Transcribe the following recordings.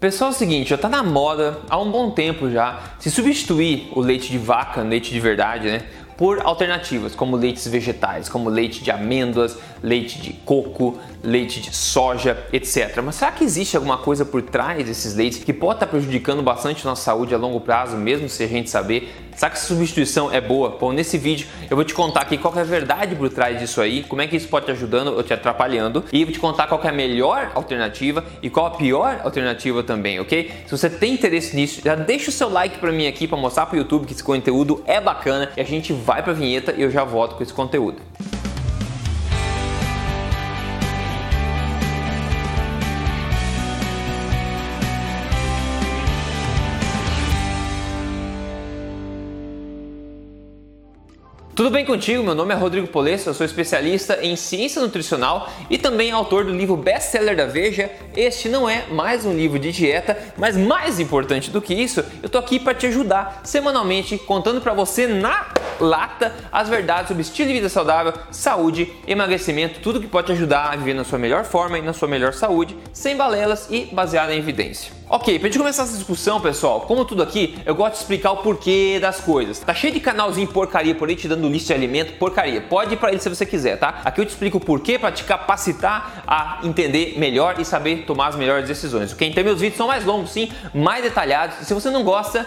Pessoal, é o seguinte, já tá na moda há um bom tempo já se substituir o leite de vaca, leite de verdade, né? Por alternativas como leites vegetais, como leite de amêndoas, leite de coco, leite de soja, etc. Mas será que existe alguma coisa por trás desses leites que pode estar prejudicando bastante a nossa saúde a longo prazo, mesmo se a gente saber? Será que essa substituição é boa? Bom, nesse vídeo eu vou te contar aqui qual é a verdade por trás disso aí, como é que isso pode te ajudando ou te atrapalhando, e vou te contar qual é a melhor alternativa e qual a pior alternativa também, ok? Se você tem interesse nisso, já deixa o seu like para mim aqui para mostrar para o YouTube que esse conteúdo é bacana e a gente vai para vinheta e eu já volto com esse conteúdo. Tudo bem contigo? Meu nome é Rodrigo Polesso, eu sou especialista em ciência nutricional e também autor do livro best-seller da Veja. Este não é mais um livro de dieta, mas mais importante do que isso, eu tô aqui para te ajudar semanalmente contando para você na lata as verdades sobre estilo de vida saudável, saúde, emagrecimento, tudo que pode te ajudar a viver na sua melhor forma e na sua melhor saúde, sem balelas e baseado em evidência. Ok, pra gente começar essa discussão, pessoal, como tudo aqui, eu gosto de explicar o porquê das coisas. Tá cheio de canalzinho porcaria por aí te dando lista de alimento, porcaria. Pode ir pra ele se você quiser, tá? Aqui eu te explico o porquê para te capacitar a entender melhor e saber tomar as melhores decisões. Ok? Então meus vídeos são mais longos, sim, mais detalhados. Se você não gosta,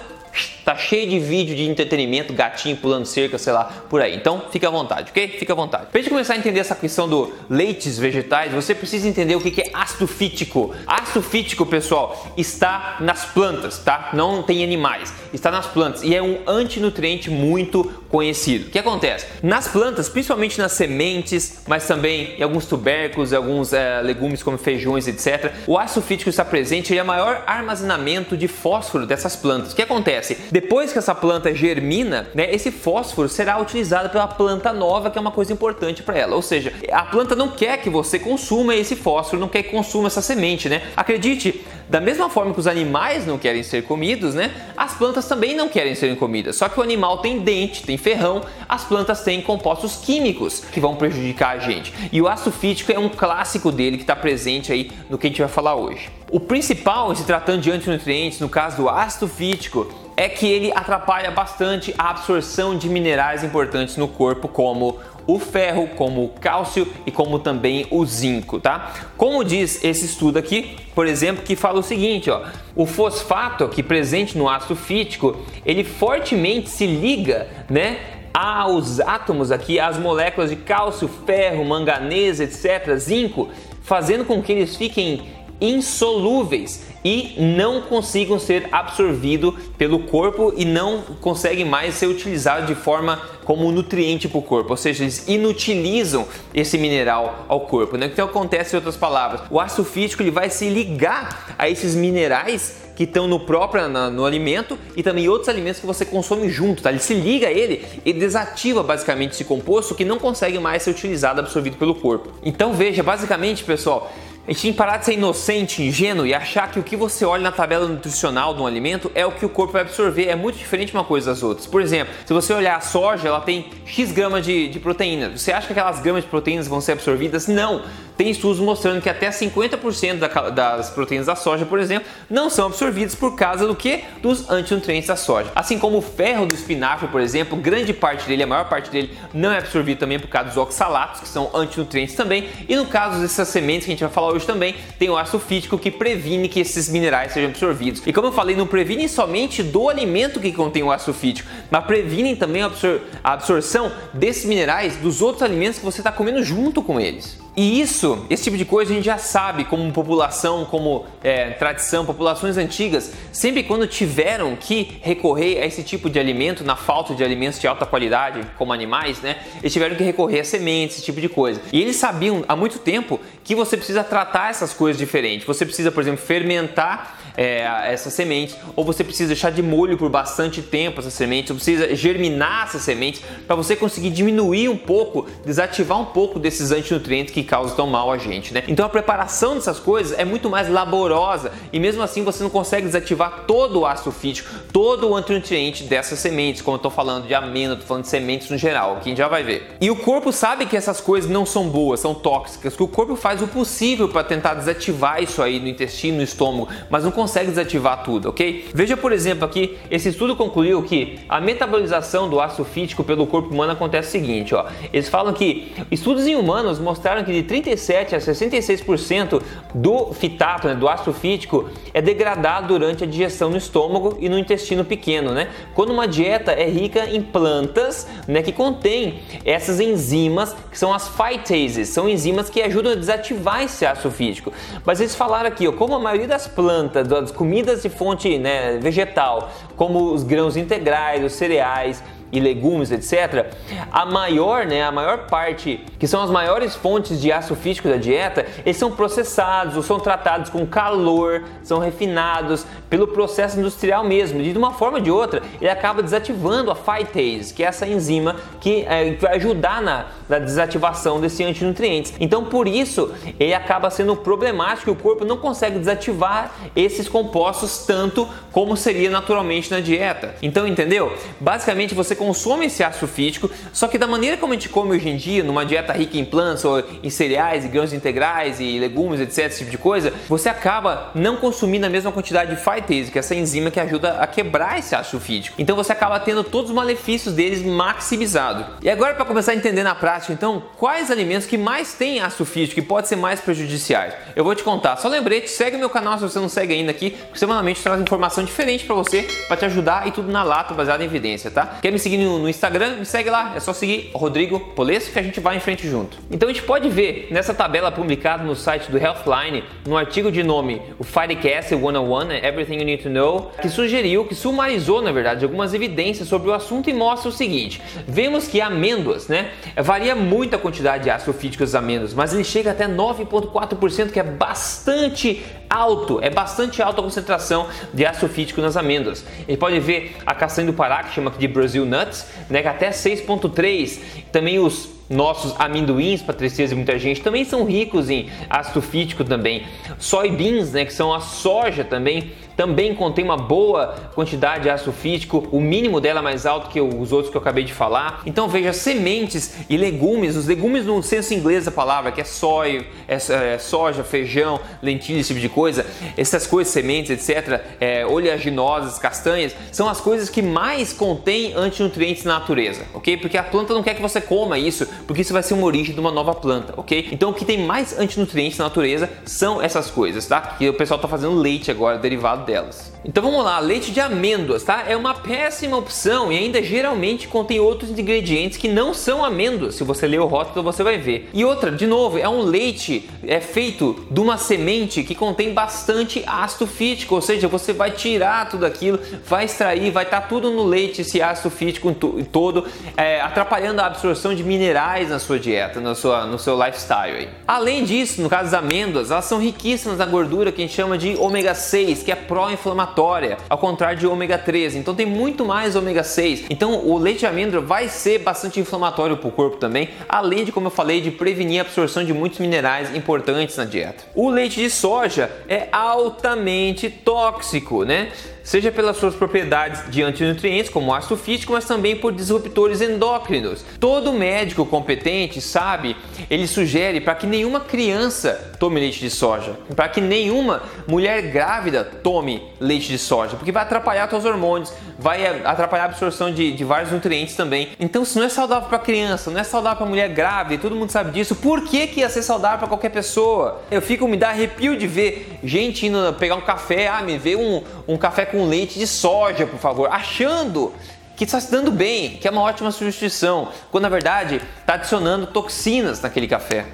Tá cheio de vídeo de entretenimento, gatinho pulando cerca, sei lá, por aí. Então, fica à vontade, ok? Fica à vontade. Pra gente começar a entender essa questão do leites vegetais, você precisa entender o que é ácido fítico. Ácido fítico, pessoal, está nas plantas, tá? Não tem animais. Está nas plantas e é um antinutriente muito conhecido. O que acontece? Nas plantas, principalmente nas sementes, mas também em alguns tubérculos, alguns é, legumes como feijões, etc. O ácido fítico está presente e é maior armazenamento de fósforo dessas plantas. O que acontece? Depois que essa planta germina, né, esse fósforo será utilizado pela planta nova, que é uma coisa importante para ela. Ou seja, a planta não quer que você consuma esse fósforo, não quer que consuma essa semente, né? Acredite, da mesma forma que os animais não querem ser comidos, né? As plantas também não querem ser comidas. Só que o animal tem dente, tem ferrão, as plantas têm compostos químicos que vão prejudicar a gente. E o ácido fítico é um clássico dele que está presente aí no que a gente vai falar hoje. O principal, se tratando de antinutrientes, no caso do ácido fítico, é que ele atrapalha bastante a absorção de minerais importantes no corpo, como o ferro, como o cálcio e como também o zinco, tá? Como diz esse estudo aqui, por exemplo, que fala o seguinte, ó, o fosfato aqui presente no ácido fítico, ele fortemente se liga, né, aos átomos aqui, às moléculas de cálcio, ferro, manganês, etc, zinco, fazendo com que eles fiquem insolúveis e não consigam ser absorvidos pelo corpo e não conseguem mais ser utilizados de forma como nutriente para o corpo, ou seja, eles inutilizam esse mineral ao corpo. Né? Então acontece em outras palavras, o ácido fítico ele vai se ligar a esses minerais que estão no próprio no, no alimento e também outros alimentos que você consome junto, tá? Ele se liga a ele e desativa basicamente esse composto que não consegue mais ser utilizado, absorvido pelo corpo. Então veja, basicamente, pessoal, a gente tem que parar de ser inocente, ingênuo e achar que o que você olha na tabela nutricional de um alimento é o que o corpo vai absorver. É muito diferente uma coisa das outras. Por exemplo, se você olhar a soja, ela tem X gramas de, de proteína. Você acha que aquelas gramas de proteínas vão ser absorvidas? Não. Tem estudos mostrando que até 50% da, das proteínas da soja, por exemplo, não são absorvidas por causa do que? Dos antinutrientes da soja. Assim como o ferro do espinafre, por exemplo, grande parte dele, a maior parte dele, não é absorvido também por causa dos oxalatos, que são antinutrientes também. E no caso dessas sementes que a gente vai falar hoje também, tem o ácido fítico que previne que esses minerais sejam absorvidos. E como eu falei, não previne somente do alimento que contém o ácido fítico, mas previnem também a, absor a absorção desses minerais dos outros alimentos que você está comendo junto com eles. E isso, esse tipo de coisa a gente já sabe como população, como é, tradição, populações antigas, sempre quando tiveram que recorrer a esse tipo de alimento, na falta de alimentos de alta qualidade, como animais, né? Eles tiveram que recorrer a sementes, esse tipo de coisa. E eles sabiam há muito tempo que você precisa tratar essas coisas diferentes. Você precisa, por exemplo, fermentar é, essas sementes, ou você precisa deixar de molho por bastante tempo essas sementes, ou precisa germinar essas sementes para você conseguir diminuir um pouco, desativar um pouco desses antinutrientes que que causam tão mal a gente, né? Então a preparação dessas coisas é muito mais laborosa e mesmo assim você não consegue desativar todo o ácido fítico, todo o antinutriente dessas sementes, como eu tô falando de amêndoa, tô falando de sementes no geral, que a gente já vai ver. E o corpo sabe que essas coisas não são boas, são tóxicas, que o corpo faz o possível para tentar desativar isso aí no intestino, no estômago, mas não consegue desativar tudo, ok? Veja, por exemplo, aqui, esse estudo concluiu que a metabolização do ácido fítico pelo corpo humano acontece o seguinte, ó. Eles falam que estudos em humanos mostraram que de 37 a 66% do fitato, né, do ácido fítico, é degradado durante a digestão no estômago e no intestino pequeno, né? Quando uma dieta é rica em plantas, né, que contém essas enzimas que são as phytases, são enzimas que ajudam a desativar esse ácido fítico. Mas eles falaram aqui, ó, como a maioria das plantas, das comidas de fonte né, vegetal, como os grãos integrais, os cereais, e legumes, etc., a maior, né, a maior parte, que são as maiores fontes de ácido físico da dieta, eles são processados ou são tratados com calor, são refinados pelo processo industrial mesmo. E de uma forma ou de outra, ele acaba desativando a phytase, que é essa enzima que, é, que vai ajudar na, na desativação desses antinutrientes. Então, por isso, ele acaba sendo problemático e o corpo não consegue desativar esses compostos tanto como seria naturalmente na dieta. Então, entendeu? Basicamente, você consome esse ácido fítico, só que da maneira como a gente come hoje em dia, numa dieta rica em plantas ou em cereais e grãos integrais e legumes, etc, esse tipo de coisa, você acaba não consumindo a mesma quantidade de phytase, que é essa enzima que ajuda a quebrar esse ácido fítico. Então você acaba tendo todos os malefícios deles maximizados. E agora para começar a entender na prática, então, quais alimentos que mais têm ácido fítico e pode ser mais prejudiciais? Eu vou te contar. Só lembrete, segue meu canal se você não segue ainda aqui, porque semanalmente traz informação diferente para você, para te ajudar e tudo na lata, baseado em evidência, tá? Quer me seguir seguir no, Instagram, me segue lá, é só seguir Rodrigo Polesso que a gente vai em frente junto. Então a gente pode ver nessa tabela publicada no site do Healthline, no artigo de nome o Firecast 101, né, Everything You Need to Know, que sugeriu, que sumarizou na verdade algumas evidências sobre o assunto e mostra o seguinte: vemos que amêndoas, né, varia muito a quantidade de ácido fítico das amêndoas, mas ele chega até 9,4%, que é bastante alto, é bastante alta a concentração de ácido fítico nas amêndoas. Ele pode ver a castanha do Pará, que chama de Brazil Nuts, né, que até 6.3. Também os nossos amendoins para tristeza de muita gente também são ricos em ácido fítico também. Soybeans, né, que são a soja também, também contém uma boa quantidade de ácido fítico, o mínimo dela é mais alto que os outros que eu acabei de falar. Então veja, sementes e legumes, os legumes no senso inglês da palavra, que é soy, é, é soja, feijão, lentilha, esse tipo de coisa, essas coisas, sementes, etc., é, oleaginosas, castanhas, são as coisas que mais contêm antinutrientes na natureza, ok? Porque a planta não quer que você coma isso, porque isso vai ser uma origem de uma nova planta, ok? Então o que tem mais antinutrientes na natureza são essas coisas, tá? Que o pessoal está fazendo leite agora, derivado delas. Então vamos lá, leite de amêndoas, tá? É uma péssima opção e ainda geralmente contém outros ingredientes que não são amêndoas. Se você ler o rótulo, você vai ver. E outra, de novo, é um leite é feito de uma semente que contém bastante ácido fítico, ou seja, você vai tirar tudo aquilo, vai extrair, vai estar tá tudo no leite esse ácido fítico todo, é, atrapalhando a absorção de minerais na sua dieta, no, sua, no seu lifestyle. Aí. Além disso, no caso das amêndoas, elas são riquíssimas na gordura que a gente chama de ômega 6, que é pró-inflamatório inflamatória, ao contrário de ômega 3. Então tem muito mais ômega 6. Então o leite de amêndoa vai ser bastante inflamatório para o corpo também, além de, como eu falei, de prevenir a absorção de muitos minerais importantes na dieta. O leite de soja é altamente tóxico, né? seja pelas suas propriedades de antinutrientes, como ácido fítico, mas também por disruptores endócrinos. Todo médico competente sabe, ele sugere para que nenhuma criança tome leite de soja, para que nenhuma mulher grávida tome leite de soja, porque vai atrapalhar seus hormônios, vai atrapalhar a absorção de, de vários nutrientes também. Então, se não é saudável para criança, não é saudável para mulher grávida, todo mundo sabe disso, por que, que ia ser saudável para qualquer pessoa? Eu fico, me dá arrepio de ver gente indo pegar um café, ah, me vê um, um café com leite de soja, por favor, achando que está se dando bem, que é uma ótima substituição, quando na verdade está adicionando toxinas naquele café.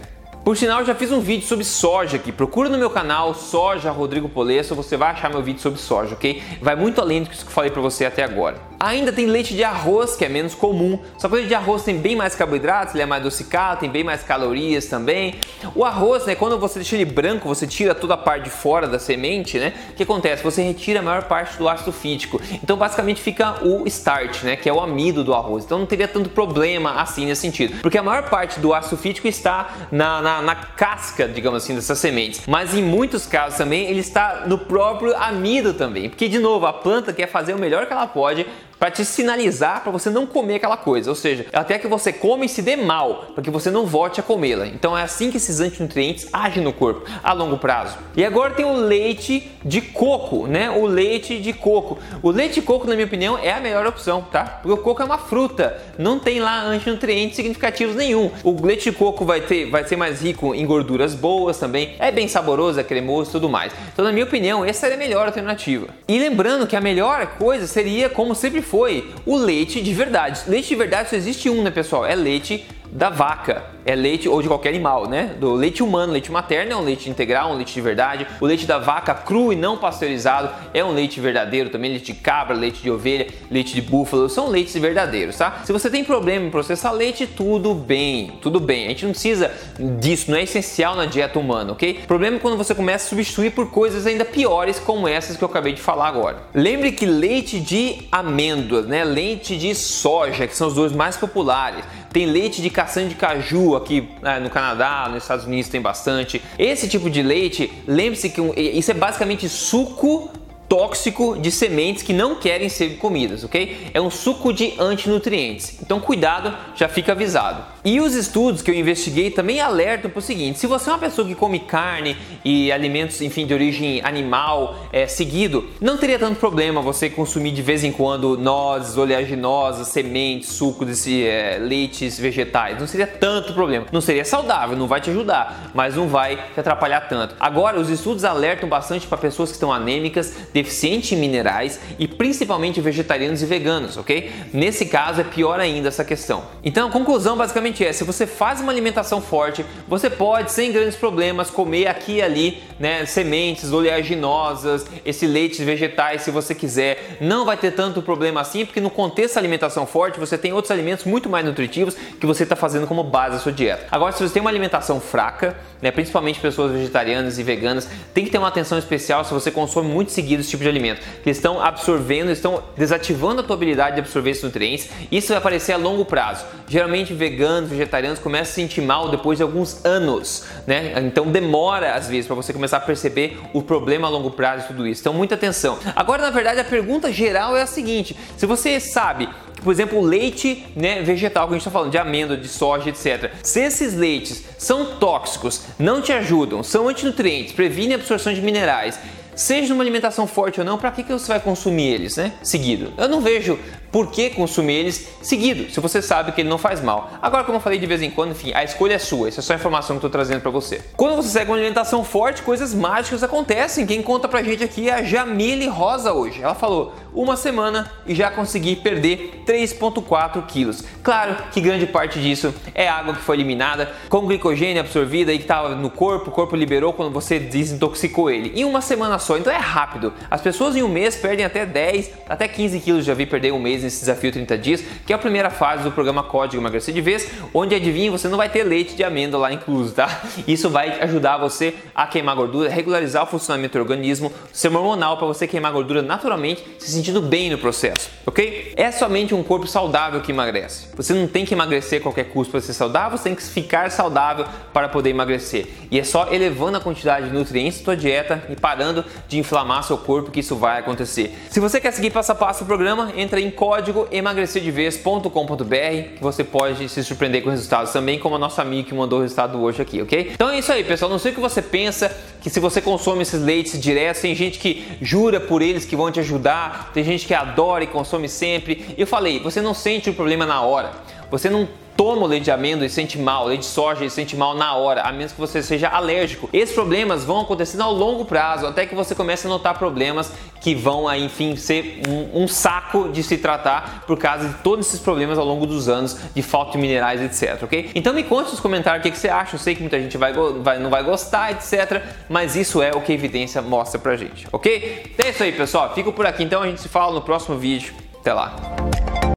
Por sinal, já fiz um vídeo sobre soja aqui. Procura no meu canal Soja Rodrigo Polesso, você vai achar meu vídeo sobre soja, ok? Vai muito além do que eu falei para você até agora. Ainda tem leite de arroz, que é menos comum. Só que o leite de arroz tem bem mais carboidratos, ele é mais adocicado, tem bem mais calorias também. O arroz, né, quando você deixa ele branco, você tira toda a parte de fora da semente, né? O que acontece? Você retira a maior parte do ácido fítico. Então, basicamente fica o starch, né, que é o amido do arroz. Então, não teria tanto problema assim nesse sentido, porque a maior parte do ácido fítico está na, na na, casca, digamos assim, dessas sementes. Mas em muitos casos também ele está no próprio amido também. Porque, de novo, a planta quer fazer o melhor que ela pode para te sinalizar para você não comer aquela coisa, ou seja, até que você come e se dê mal, para que você não volte a comê-la. Então é assim que esses antinutrientes agem no corpo a longo prazo. E agora tem o leite de coco, né? O leite de coco. O leite de coco, na minha opinião, é a melhor opção, tá? Porque o coco é uma fruta, não tem lá antinutrientes significativos nenhum. O leite de coco vai ter, vai ser mais rico em gorduras boas também, é bem saboroso, é cremoso tudo mais. Então, na minha opinião, essa é a melhor alternativa. E lembrando que a melhor coisa seria, como sempre foi o leite de verdade. Leite de verdade só existe um, né, pessoal? É leite da vaca é leite ou de qualquer animal, né? Do leite humano, leite materno é um leite integral, um leite de verdade. O leite da vaca cru e não pasteurizado é um leite verdadeiro também, leite de cabra, leite de ovelha, leite de búfalo, são leites verdadeiros, tá? Se você tem problema em processar leite, tudo bem, tudo bem. A gente não precisa disso, não é essencial na dieta humana, ok? Problema é quando você começa a substituir por coisas ainda piores como essas que eu acabei de falar agora. Lembre que leite de amêndoas, né? Leite de soja, que são os dois mais populares. Tem leite de castanha de caju, aqui né, no Canadá, nos Estados Unidos tem bastante. Esse tipo de leite, lembre-se que isso é basicamente suco tóxico de sementes que não querem ser comidas, ok? É um suco de antinutrientes. Então cuidado, já fica avisado. E os estudos que eu investiguei também alertam para o seguinte: se você é uma pessoa que come carne e alimentos, enfim, de origem animal é, seguido, não teria tanto problema você consumir de vez em quando nozes, oleaginosas, sementes, suco desse é, leites vegetais. Não seria tanto problema. Não seria saudável, não vai te ajudar, mas não vai te atrapalhar tanto. Agora, os estudos alertam bastante para pessoas que estão anêmicas, deficiente em minerais e principalmente vegetarianos e veganos, ok? Nesse caso é pior ainda essa questão. Então a conclusão basicamente é: se você faz uma alimentação forte, você pode sem grandes problemas comer aqui e ali, né, sementes oleaginosas, esse leite vegetais se você quiser. Não vai ter tanto problema assim, porque no contexto da alimentação forte você tem outros alimentos muito mais nutritivos que você está fazendo como base da sua dieta. Agora, se você tem uma alimentação fraca, né, principalmente pessoas vegetarianas e veganas, tem que ter uma atenção especial se você consome muito seguido esse tipo de alimento, que estão absorvendo, estão desativando a tua habilidade de absorver esses nutrientes. Isso vai aparecer a longo prazo. Geralmente veganos, vegetarianos começam a se sentir mal depois de alguns anos, né? Então demora às vezes para você começar a perceber o problema a longo prazo e tudo isso. Então muita atenção. Agora, na verdade, a pergunta geral é a seguinte: se você sabe por exemplo, leite né, vegetal que a gente está falando, de amêndoa, de soja, etc. Se esses leites são tóxicos, não te ajudam, são antinutrientes, previnem a absorção de minerais seja numa alimentação forte ou não, para que, que você vai consumir eles, né? Seguido. Eu não vejo por que consumir eles seguido, se você sabe que ele não faz mal. Agora, como eu falei de vez em quando, enfim, a escolha é sua, isso é só a informação que eu tô trazendo para você. Quando você segue uma alimentação forte, coisas mágicas acontecem. Quem conta pra gente aqui é a Jamile Rosa hoje. Ela falou: uma semana e já consegui perder 3,4 quilos. Claro que grande parte disso é água que foi eliminada, com glicogênio absorvida e que estava no corpo, o corpo liberou quando você desintoxicou ele. Em uma semana só, então é rápido. As pessoas em um mês perdem até 10, até 15 quilos. Já vi perder um mês nesse desafio 30 dias, que é a primeira fase do programa Código Emagrecer de Vez, onde adivinha, você não vai ter leite de amêndoa lá incluso, tá? Isso vai ajudar você a queimar gordura, regularizar o funcionamento do organismo, ser hormonal para você queimar gordura naturalmente, se sentindo bem no processo, ok? É somente um corpo saudável que emagrece. Você não tem que emagrecer a qualquer custo para ser saudável, você tem que ficar saudável para poder emagrecer. E é só elevando a quantidade de nutrientes da sua dieta e parando de inflamar seu corpo que isso vai acontecer. Se você quer seguir passo a passo o programa, entra em código emagrecerdevez.com.br que você pode se surpreender com resultados também, como a nossa amiga que mandou o resultado hoje aqui, ok? Então é isso aí, pessoal. Não sei o que você pensa que se você consome esses leites diretos, tem gente que jura por eles que vão te ajudar, tem gente que adora e consome sempre. Eu falei, você não sente o problema na hora. Você não toma o leite de amêndoa e sente mal, leite de soja e sente mal na hora, a menos que você seja alérgico. Esses problemas vão acontecendo ao longo prazo, até que você comece a notar problemas que vão, aí, enfim, ser um, um saco de se tratar por causa de todos esses problemas ao longo dos anos de falta de minerais, etc, ok? Então me conte nos comentários o que, que você acha, eu sei que muita gente vai, vai, não vai gostar, etc, mas isso é o que a evidência mostra pra gente, ok? Então é isso aí, pessoal, fico por aqui, então a gente se fala no próximo vídeo. Até lá!